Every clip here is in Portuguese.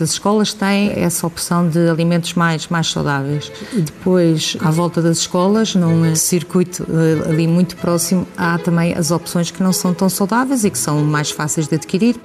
das escolas têm essa opção de alimentos mais, mais saudáveis. E depois, à volta das escolas, num circuito eh, ali muito próximo, há também as opções que não são tão saudáveis e que são mais fáceis de adquirir.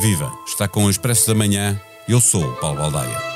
Viva! Está com o Expresso da Manhã. Eu sou o Paulo Baldaia.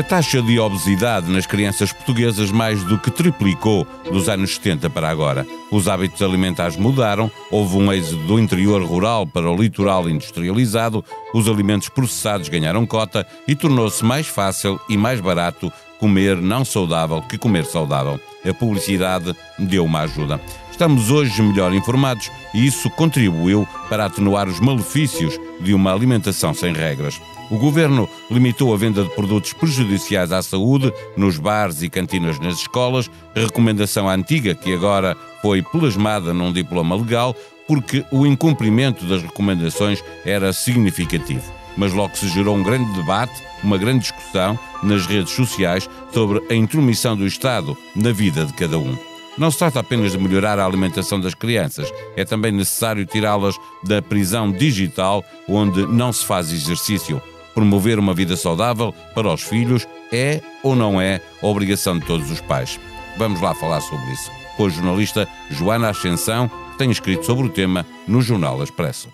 A taxa de obesidade nas crianças portuguesas mais do que triplicou dos anos 70 para agora. Os hábitos alimentares mudaram, houve um êxodo do interior rural para o litoral industrializado, os alimentos processados ganharam cota e tornou-se mais fácil e mais barato comer não saudável que comer saudável. A publicidade deu uma ajuda. Estamos hoje melhor informados e isso contribuiu para atenuar os malefícios de uma alimentação sem regras. O governo limitou a venda de produtos prejudiciais à saúde nos bares e cantinas nas escolas, recomendação antiga que agora foi plasmada num diploma legal, porque o incumprimento das recomendações era significativo. Mas logo se gerou um grande debate, uma grande discussão nas redes sociais sobre a intromissão do Estado na vida de cada um. Não se trata apenas de melhorar a alimentação das crianças, é também necessário tirá-las da prisão digital onde não se faz exercício. Promover uma vida saudável para os filhos é ou não é obrigação de todos os pais? Vamos lá falar sobre isso com a jornalista Joana Ascensão, que tem escrito sobre o tema no Jornal Expresso.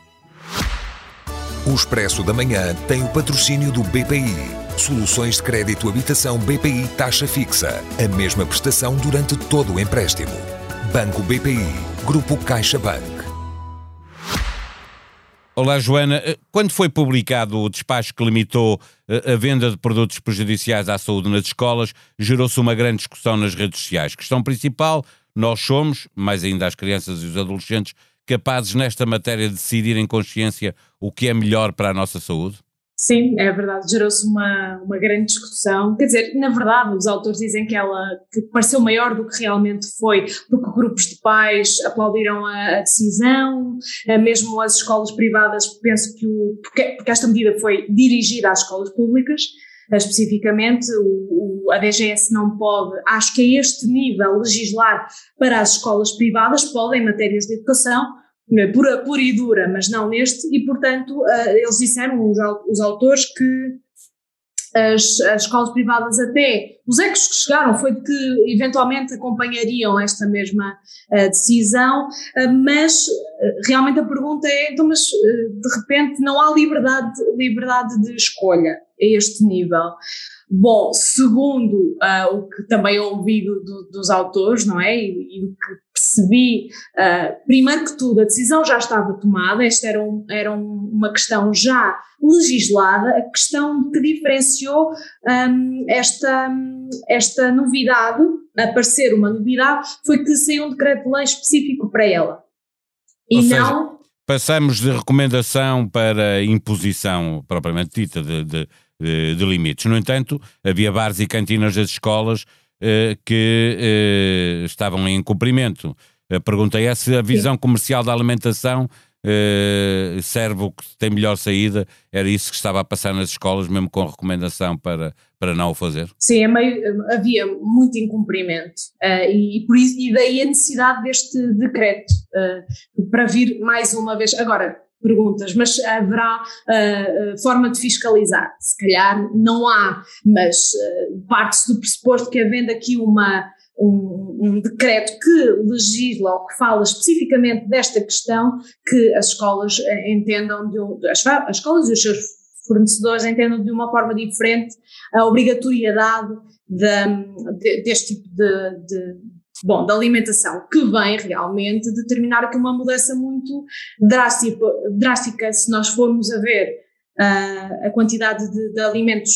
O Expresso da Manhã tem o patrocínio do BPI. Soluções de crédito habitação BPI taxa fixa. A mesma prestação durante todo o empréstimo. Banco BPI. Grupo CaixaBank. Olá, Joana. Eh, quando foi publicado o despacho que limitou eh, a venda de produtos prejudiciais à saúde nas escolas, gerou-se uma grande discussão nas redes sociais. Questão principal: nós somos, mais ainda as crianças e os adolescentes, capazes nesta matéria de decidir em consciência o que é melhor para a nossa saúde? Sim, é verdade, gerou-se uma, uma grande discussão. Quer dizer, na verdade, os autores dizem que ela que pareceu maior do que realmente foi, porque grupos de pais aplaudiram a, a decisão, eh, mesmo as escolas privadas, penso que o, porque, porque esta medida foi dirigida às escolas públicas, eh, especificamente, o, o, a DGS não pode, acho que a este nível, legislar para as escolas privadas, pode em matérias de educação? Pura, pura e dura, mas não neste, e portanto uh, eles disseram, os, os autores, que as, as, escolas privadas até, os ecos que chegaram foi que eventualmente acompanhariam esta mesma uh, decisão, uh, mas realmente a pergunta é, então mas de repente não há liberdade, liberdade de escolha a este nível. Bom, segundo uh, o que também ouvi do, do, dos autores, não é? E, o que percebi, uh, primeiro que tudo, a decisão já estava tomada, esta era, um, era um, uma questão já legislada, a questão que diferenciou um, esta, esta novidade, aparecer uma novidade, foi que saiu um decreto-lei específico para ela. E não. Passamos de recomendação para imposição propriamente dita de, de de, limites. No entanto, havia bares e cantinas das escolas eh, que eh, estavam em cumprimento. A pergunta é se a visão comercial da alimentação eh, serve o que tem melhor saída, era isso que estava a passar nas escolas, mesmo com recomendação para, para não o fazer? Sim, é meio, havia muito incumprimento uh, e, por isso, e daí a necessidade deste decreto uh, para vir mais uma vez. Agora, perguntas, mas haverá uh, forma de fiscalizar? Se calhar não há, mas uh, parte-se do pressuposto que havendo aqui uma, um, um, decreto que legisla ou que fala especificamente desta questão, que as escolas entendam, de, as, as escolas e os seus fornecedores entendam de uma forma diferente a obrigatoriedade de, de, deste tipo de, de, bom, da alimentação, que vem realmente determinar aqui uma mudança muito drástica, drástica se nós formos a ver uh, a quantidade de, de alimentos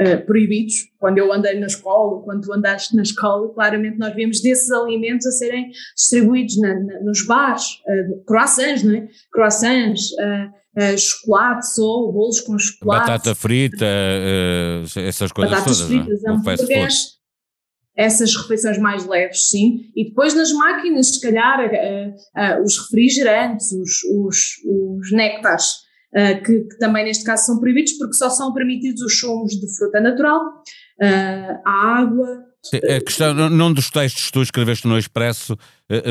uh, proibidos. Quando eu andei na escola, quando tu andaste na escola, claramente nós vemos desses alimentos a serem distribuídos na, na, nos bares, uh, croissants, não é? Croissants, Uh, chocolate só, bolos com chocolate. Batata frita, essas coisas Batatas todas. fritas, não? É? Essas refeições mais leves, sim, e depois nas máquinas, se calhar, uh, uh, os refrigerantes, os, os, os néctares, uh, que, que, também neste caso são proibidos porque só são permitidos os sumos de fruta natural, a água, A questão, num dos textos que tu escreveste no Expresso,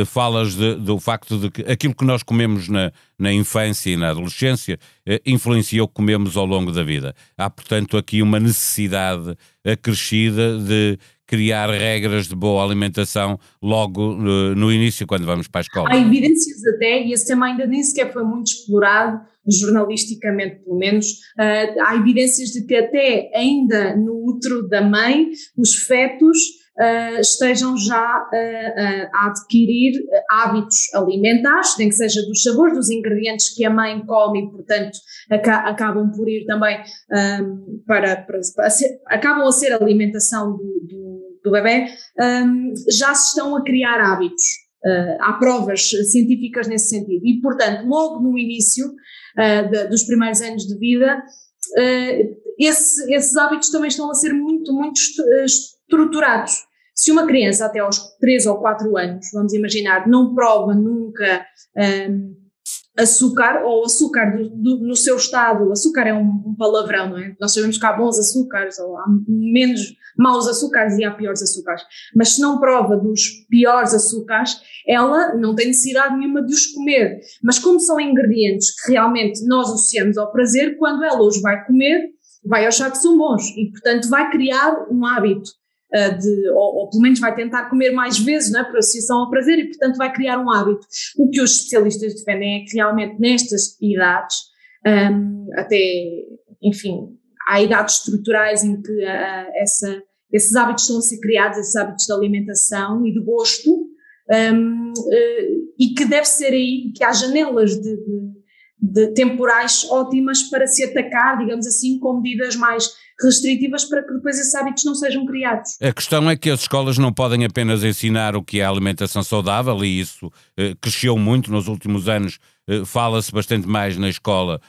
falas de, do facto de que aquilo que nós comemos na, na infância e na adolescência influencia o que comemos ao longo da vida. Há, portanto, aqui uma necessidade acrescida de criar regras de boa alimentação logo no início, quando vamos para a escola. Há evidências até, e esse tema ainda nem sequer foi muito explorado, jornalisticamente pelo menos, uh, há evidências de que até ainda no útero da mãe, os fetos uh, estejam já uh, a adquirir hábitos alimentares, nem que seja dos sabores, dos ingredientes que a mãe come e, portanto, aca acabam por ir também um, para, para, para ser, acabam a ser alimentação do, do bebê, um, já se estão a criar hábitos. Uh, há provas científicas nesse sentido. E, portanto, logo no início uh, de, dos primeiros anos de vida, uh, esse, esses hábitos também estão a ser muito, muito estruturados. Se uma criança até aos 3 ou 4 anos, vamos imaginar, não prova nunca um, açúcar, ou açúcar do, do, no seu estado, açúcar é um, um, palavrão, não é? Nós sabemos que há bons açúcares, ou há menos maus açúcares e há piores açúcares, mas se não prova dos piores açúcares, ela não tem necessidade nenhuma de os comer. Mas como são ingredientes que realmente nós associamos ao prazer, quando ela os vai comer, vai achar que são bons e, portanto, vai criar um hábito uh, de, ou, ou, pelo menos vai tentar comer mais vezes, não é, por associação ao prazer e, portanto, vai criar um hábito. O que os especialistas defendem é que realmente nestas idades, um, até, enfim, há idades estruturais em que uh, essa, esses hábitos estão a ser criados, esses hábitos de alimentação e de gosto, um, uh, e que deve ser aí que há janelas de, de, de, temporais ótimas para se atacar, digamos assim, com medidas mais restritivas para que depois esses hábitos não sejam criados. A questão é que as escolas não podem apenas ensinar o que é a alimentação saudável, e isso eh, cresceu muito nos últimos anos. Eh, Fala-se bastante mais na escola,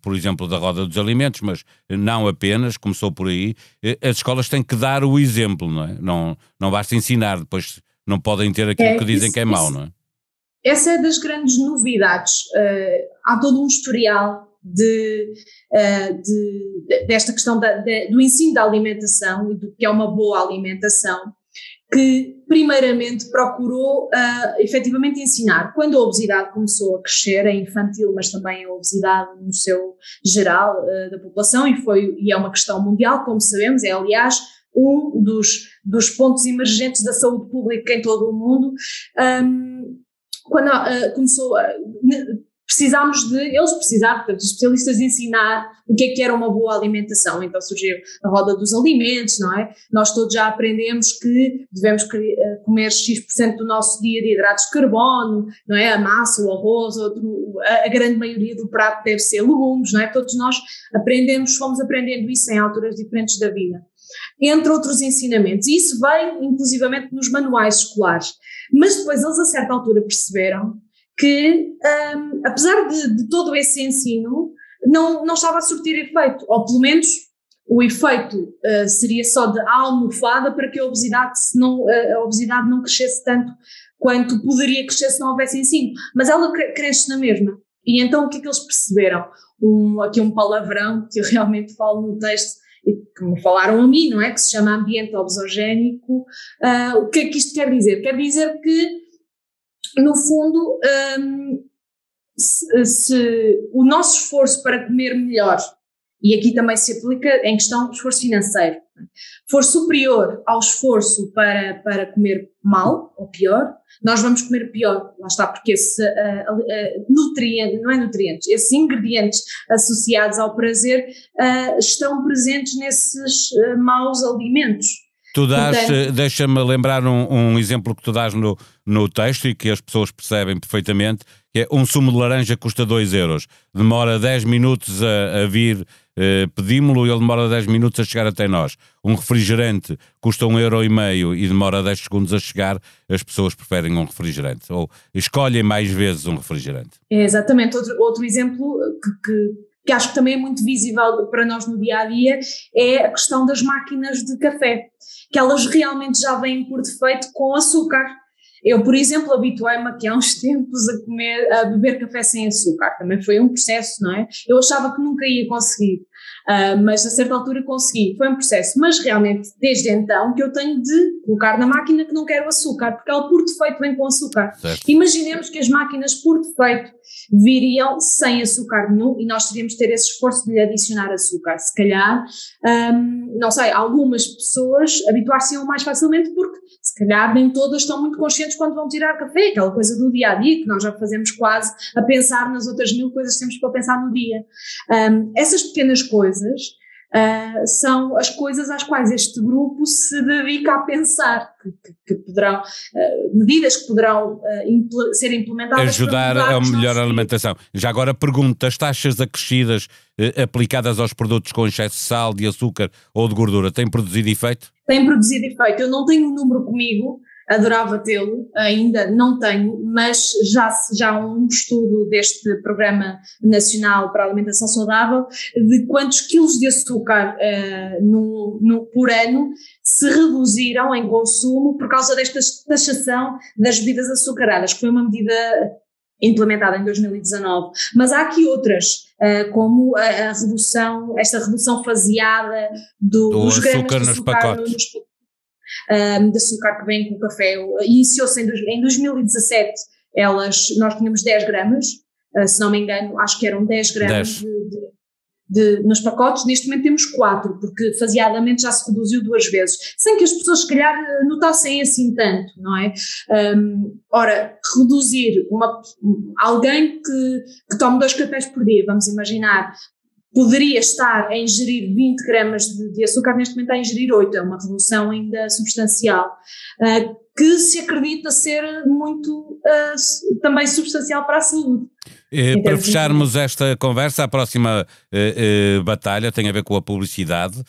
por exemplo, da roda dos alimentos, mas não apenas, começou por aí. Eh, as escolas têm que dar o exemplo, não é? Não, não basta ensinar, depois não podem ter aquilo é, que dizem isso, que é mau, não é? Essa é das grandes novidades. Uh, há todo um historial de, uh, de, desta questão da, de, do ensino da alimentação e do que é uma boa alimentação, que primeiramente procurou uh, efetivamente ensinar. Quando a obesidade começou a crescer, é infantil, mas também a obesidade no seu geral uh, da população, e, foi, e é uma questão mundial, como sabemos, é aliás um dos, dos pontos emergentes da saúde pública em todo o mundo. Um, quando uh, começou a, precisámos de, eles precisaram, portanto, os especialistas ensinar o que é que era uma boa alimentação. Então surgiu a roda dos alimentos, não é? Nós todos já aprendemos que devemos eh, comer X% do nosso dia de hidratos de carbono, não é? A massa, o arroz, outro, a, grande maioria do prato deve ser legumes, não é? Todos nós aprendemos, fomos aprendendo isso em alturas diferentes da vida. Entre outros ensinamentos. E isso vem, inclusivamente, nos manuais escolares. Mas depois eles, a certa altura, perceberam que, um, apesar de, de, todo esse ensino, não, não estava a surtir efeito, ou pelo menos o efeito uh, seria só de almofada para que a obesidade, não, uh, a obesidade não crescesse tanto quanto poderia crescer se não houvesse ensino, mas ela cresce na mesma. E então o que é que eles perceberam? Um, aqui um palavrão que eu realmente falo no texto e que me falaram a mim, não é? Que se chama ambiente obesogénico. Uh, o que é que isto quer dizer? Quer dizer que no fundo, um, se, se, o nosso esforço para comer melhor, e aqui também se aplica em questão do esforço financeiro, for superior ao esforço para, para comer mal ou pior, nós vamos comer pior. Lá está, porque esse uh, uh, nutriente, não é nutrientes, esses ingredientes associados ao prazer uh, estão presentes nesses maus alimentos. Tu dás, deixa-me lembrar um, um, exemplo que tu dás no, no texto e que as pessoas percebem perfeitamente, que é um sumo de laranja custa 2 euros, demora 10 minutos a, a vir, eh, pedimos-lo e ele demora 10 minutos a chegar até nós. Um refrigerante custa 1 um euro e meio e demora 10 segundos a chegar, as pessoas preferem um refrigerante, ou escolhem mais vezes um refrigerante. É exatamente, outro, outro exemplo que, que que acho que também é muito visível para nós no dia a dia, é a questão das máquinas de café que elas realmente já vêm por defeito com açúcar. Eu, por exemplo, habituei-me aqui há uns tempos a comer, a beber café sem açúcar. Também foi um processo, não é? Eu achava que nunca ia conseguir, uh, mas a certa altura consegui. Foi um processo. Mas realmente, desde então, que eu tenho de colocar na máquina que não quero açúcar, porque ela por defeito vem com açúcar. Certo. Imaginemos que as máquinas por defeito viriam sem açúcar nenhum e nós teríamos de ter esse esforço de lhe adicionar açúcar. Se calhar, um, não sei, algumas pessoas habituar-se-iam mais facilmente porque se calhar nem todas estão muito conscientes quando vão tirar café, aquela coisa do dia a dia que nós já fazemos quase a pensar nas outras mil coisas que temos para pensar no dia. Um, essas pequenas coisas uh, são as coisas às quais este grupo se dedica a pensar, que, que, que poderão, uh, medidas que poderão uh, impl ser implementadas. Ajudar a melhor alimentação. Já agora pergunto, as taxas acrescidas aplicadas aos produtos com excesso de sal, de açúcar ou de gordura têm produzido efeito? Têm produzido efeito. Eu não tenho um número comigo, adorava tê-lo, ainda não tenho, mas já, já há um estudo deste Programa Nacional para a Alimentação Saudável de quantos quilos de açúcar uh, no, no, por ano se reduziram em consumo por causa desta taxação das bebidas açucaradas, que foi uma medida implementada em 2019. Mas há aqui outras, uh, como a, a, redução, esta redução faseada do, do dos açúcar nos pacotes. Nos, um, de açúcar que vem com o café. Iniciou-se em, em 2017, elas, nós tínhamos 10 gramas, uh, se não me engano, acho que eram 10 gramas 10. De, de, de, nos pacotes, neste momento temos 4, porque faseadamente já se reduziu duas vezes, sem que as pessoas se calhar notassem assim tanto, não é? Um, ora, reduzir uma, alguém que, que tome dois cafés por dia, vamos imaginar, poderia estar a ingerir 20 gramas de, de, açúcar, neste momento está a ingerir 8, é uma redução ainda substancial, uh, que se acredita ser muito uh, também substancial para a saúde. Eh, para fecharmos de... esta conversa, a próxima batalha tem a ver com a publicidade.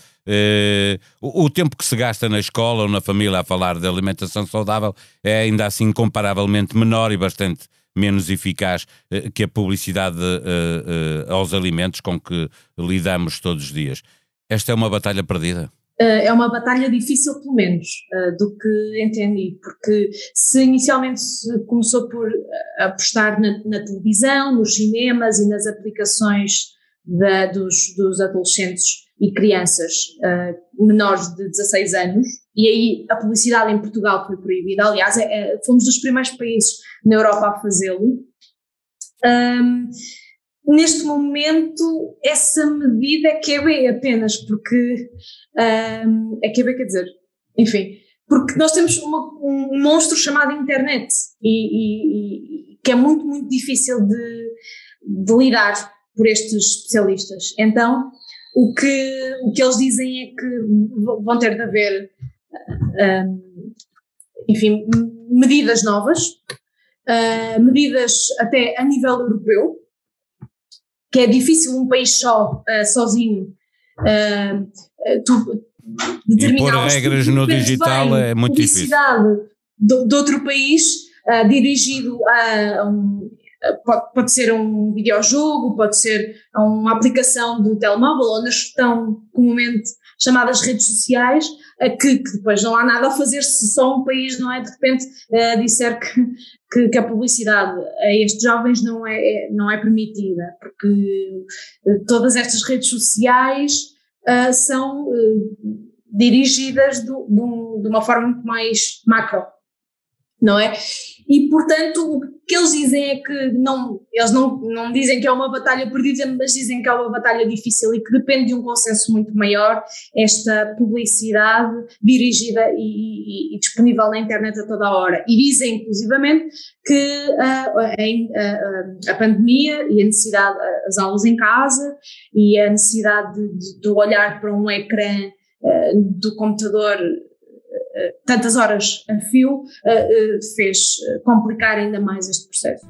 O, o, tempo que se gasta na escola ou na família a falar de alimentação saudável é ainda assim comparavelmente menor e bastante menos eficaz eh, que a publicidade eh, eh, aos alimentos com que lidamos todos os dias. Esta é uma batalha perdida? é uma batalha difícil, pelo menos, do que entendi, porque se inicialmente se começou por apostar na, na, televisão, nos cinemas e nas aplicações da, dos, dos adolescentes e crianças uh, menores de 16 anos, e aí a publicidade em Portugal foi proibida. Aliás, é, é, fomos dos primeiros países na Europa a fazê-lo. Um, neste momento, essa medida é QB apenas, porque um, é QB quer dizer, enfim, porque nós temos uma, um monstro chamado internet e, e, e, que é muito, muito difícil de, de lidar por estes especialistas. Então, o que, o que eles dizem é que vão ter de haver, um, enfim, medidas novas, uh, medidas até a nível europeu, que é difícil um país só, uh, sozinho, uh, tu, determinar Impor regras no digital é muito difícil. De, de outro país, uh, dirigido a um, Pode, pode, ser um videojogo, pode ser uma aplicação do telemóvel, onde estão comumente chamadas redes sociais, que, que, depois não há nada a fazer se só um país, não é? De repente uh, disser que, que, que, a publicidade a estes jovens não é, é não é permitida, porque uh, todas estas redes sociais são dirigidas do, do, de uma forma muito mais macro não é? E, portanto, o que eles dizem é que não, eles não, não dizem que é uma batalha perdida, mas dizem que é uma batalha difícil e que depende de um consenso muito maior, esta publicidade dirigida e, e, e disponível na internet a toda a hora. E dizem, inclusivamente, que uh, a, a, a, pandemia e a necessidade, as aulas em casa e a necessidade de, de olhar para um ecrã uh, do computador tantas horas a fio eh, eh, fez complicar ainda mais este processo.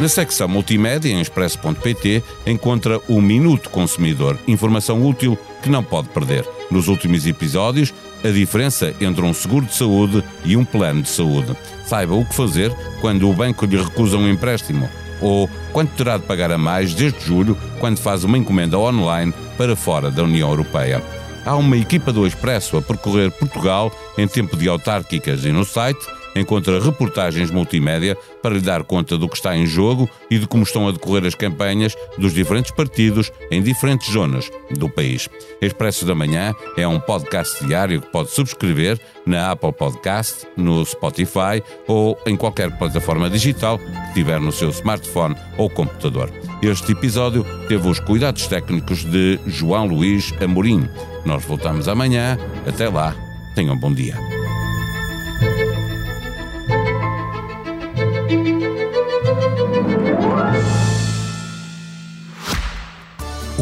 Na secção multimédia em expresso.pt encontra o Minuto Consumidor, informação útil que não pode perder. Nos últimos episódios, a diferença entre um seguro de saúde e um plano de saúde. Saiba o que fazer quando o banco lhe recusa um empréstimo ou quanto terá de pagar a mais desde julho, quando faz uma encomenda online para fora da União Europeia. Há uma equipa do Expresso a percorrer Portugal em tempo de autárquicas e no site encontra reportagens multimédia para lhe dar conta do que está em jogo e de como estão a decorrer as campanhas dos diferentes partidos em diferentes zonas do país. Expresso da Manhã é um podcast diário que pode subscrever na Apple Podcast, no Spotify ou em qualquer plataforma digital que tiver no seu smartphone ou computador. Este episódio teve os cuidados técnicos de João Luís Amorim. Nós voltamos amanhã. Até lá. Tenham um bom dia.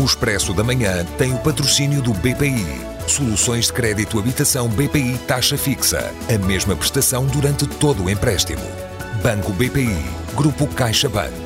Expresso da Manhã tem o patrocínio do BPI. Soluções de crédito habitação BPI taxa fixa. A mesma prestação durante todo o empréstimo. Banco BPI. Grupo CaixaBank.